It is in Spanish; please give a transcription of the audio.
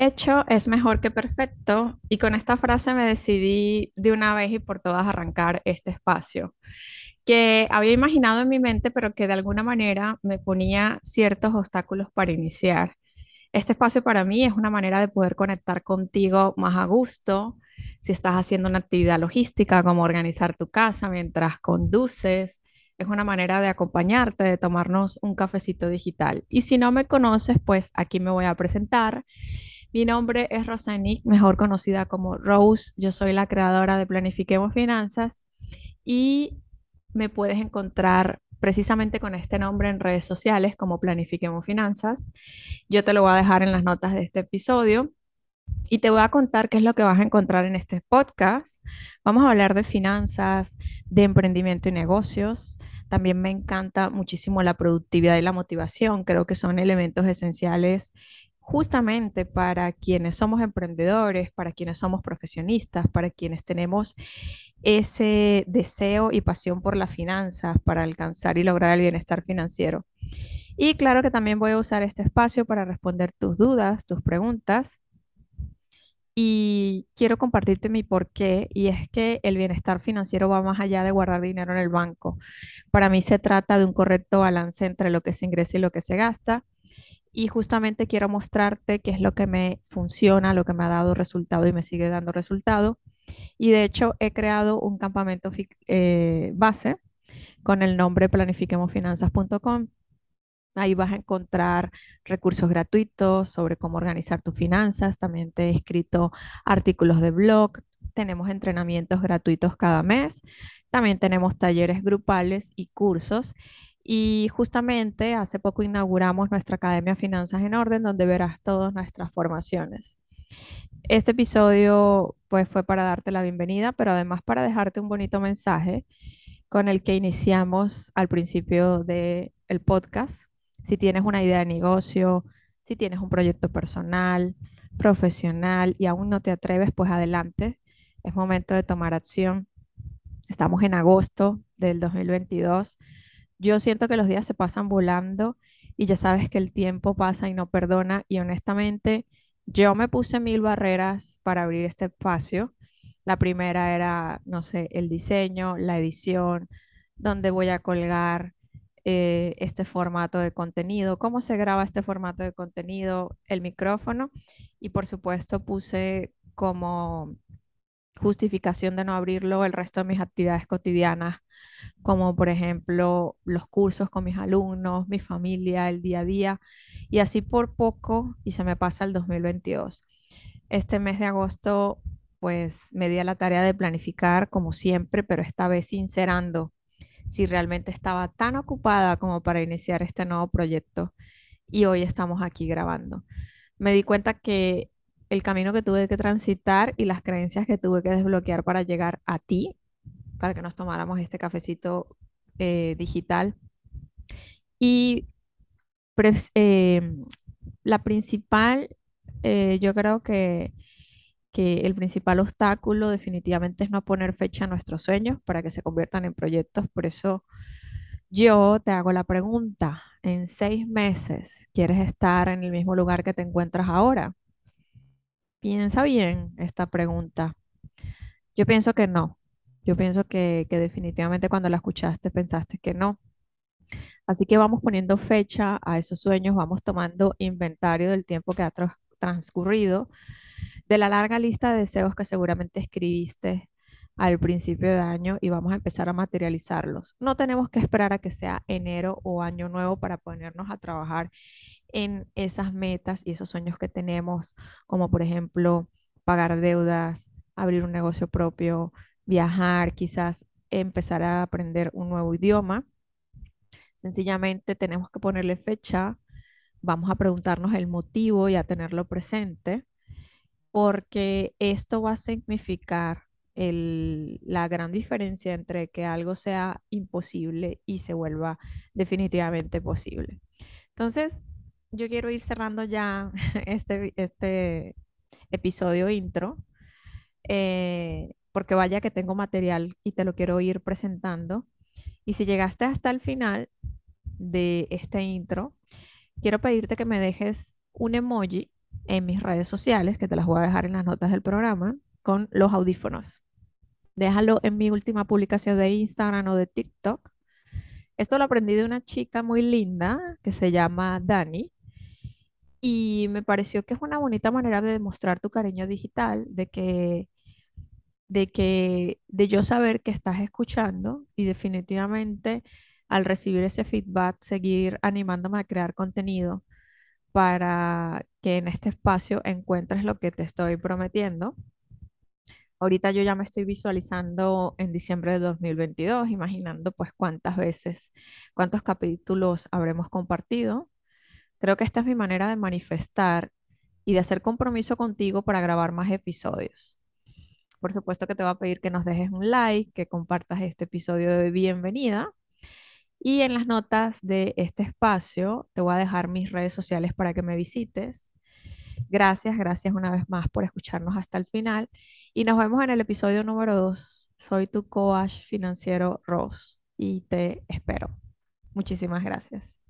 Hecho es mejor que perfecto y con esta frase me decidí de una vez y por todas arrancar este espacio que había imaginado en mi mente, pero que de alguna manera me ponía ciertos obstáculos para iniciar. Este espacio para mí es una manera de poder conectar contigo más a gusto. Si estás haciendo una actividad logística como organizar tu casa mientras conduces, es una manera de acompañarte, de tomarnos un cafecito digital. Y si no me conoces, pues aquí me voy a presentar. Mi nombre es Rosanic, mejor conocida como Rose. Yo soy la creadora de Planifiquemos Finanzas y me puedes encontrar precisamente con este nombre en redes sociales como Planifiquemos Finanzas. Yo te lo voy a dejar en las notas de este episodio y te voy a contar qué es lo que vas a encontrar en este podcast. Vamos a hablar de finanzas, de emprendimiento y negocios. También me encanta muchísimo la productividad y la motivación. Creo que son elementos esenciales justamente para quienes somos emprendedores, para quienes somos profesionistas, para quienes tenemos ese deseo y pasión por las finanzas, para alcanzar y lograr el bienestar financiero. Y claro que también voy a usar este espacio para responder tus dudas, tus preguntas. Y quiero compartirte mi porqué, y es que el bienestar financiero va más allá de guardar dinero en el banco. Para mí se trata de un correcto balance entre lo que se ingresa y lo que se gasta y justamente quiero mostrarte qué es lo que me funciona, lo que me ha dado resultado y me sigue dando resultado. Y de hecho he creado un campamento eh, base con el nombre planifiquemosfinanzas.com. Ahí vas a encontrar recursos gratuitos sobre cómo organizar tus finanzas. También te he escrito artículos de blog. Tenemos entrenamientos gratuitos cada mes. También tenemos talleres grupales y cursos. Y justamente hace poco inauguramos nuestra Academia Finanzas en Orden, donde verás todas nuestras formaciones. Este episodio pues fue para darte la bienvenida, pero además para dejarte un bonito mensaje con el que iniciamos al principio del el podcast. Si tienes una idea de negocio, si tienes un proyecto personal, profesional y aún no te atreves, pues adelante. Es momento de tomar acción. Estamos en agosto del 2022 yo siento que los días se pasan volando y ya sabes que el tiempo pasa y no perdona y honestamente yo me puse mil barreras para abrir este espacio. La primera era, no sé, el diseño, la edición, dónde voy a colgar eh, este formato de contenido, cómo se graba este formato de contenido, el micrófono y por supuesto puse como justificación de no abrirlo el resto de mis actividades cotidianas, como por ejemplo los cursos con mis alumnos, mi familia, el día a día, y así por poco y se me pasa el 2022. Este mes de agosto, pues me di a la tarea de planificar como siempre, pero esta vez sincerando si realmente estaba tan ocupada como para iniciar este nuevo proyecto y hoy estamos aquí grabando. Me di cuenta que el camino que tuve que transitar y las creencias que tuve que desbloquear para llegar a ti, para que nos tomáramos este cafecito eh, digital. Y eh, la principal, eh, yo creo que, que el principal obstáculo definitivamente es no poner fecha a nuestros sueños para que se conviertan en proyectos. Por eso yo te hago la pregunta, en seis meses, ¿quieres estar en el mismo lugar que te encuentras ahora? Piensa bien esta pregunta. Yo pienso que no. Yo pienso que, definitivamente cuando la escuchaste pensaste que no. Así que vamos poniendo fecha a esos sueños, vamos tomando inventario del tiempo que ha transcurrido, de la larga lista de deseos que seguramente escribiste al principio de año y vamos a empezar a materializarlos. No tenemos que esperar a que sea enero o año nuevo para ponernos a trabajar en esas metas y esos sueños que tenemos, como por ejemplo pagar deudas, abrir un negocio propio, viajar, quizás empezar a aprender un nuevo idioma. Sencillamente tenemos que ponerle fecha, vamos a preguntarnos el motivo y a tenerlo presente, porque esto va a significar la gran diferencia entre que algo sea imposible y se vuelva definitivamente posible. Entonces, yo quiero ir cerrando ya este, este episodio intro, eh, porque vaya que tengo material y te lo quiero ir presentando. Y si llegaste hasta el final de este intro, quiero pedirte que me dejes un emoji en mis redes sociales, que te las voy a dejar en las notas del programa, con los audífonos. Déjalo en mi última publicación de Instagram o de TikTok. Esto lo aprendí de una chica muy linda que se llama Dani y me pareció que es una bonita manera de demostrar tu cariño digital, de que de que de yo saber que estás escuchando y definitivamente al recibir ese feedback seguir animándome a crear contenido para que en este espacio encuentres lo que te estoy prometiendo. Ahorita yo ya me estoy visualizando en diciembre de 2022, imaginando pues cuántas veces, cuántos capítulos habremos compartido. Creo que esta es mi manera de manifestar y de hacer compromiso contigo para grabar más episodios. Por supuesto que te voy a pedir que nos dejes un like, que compartas este episodio de bienvenida. Y en las notas de este espacio te voy a dejar mis redes sociales para que me visites. Gracias, gracias una vez más por escucharnos hasta el final. Y nos vemos en el episodio número 2. Soy tu coach financiero Rose y te espero. Muchísimas gracias.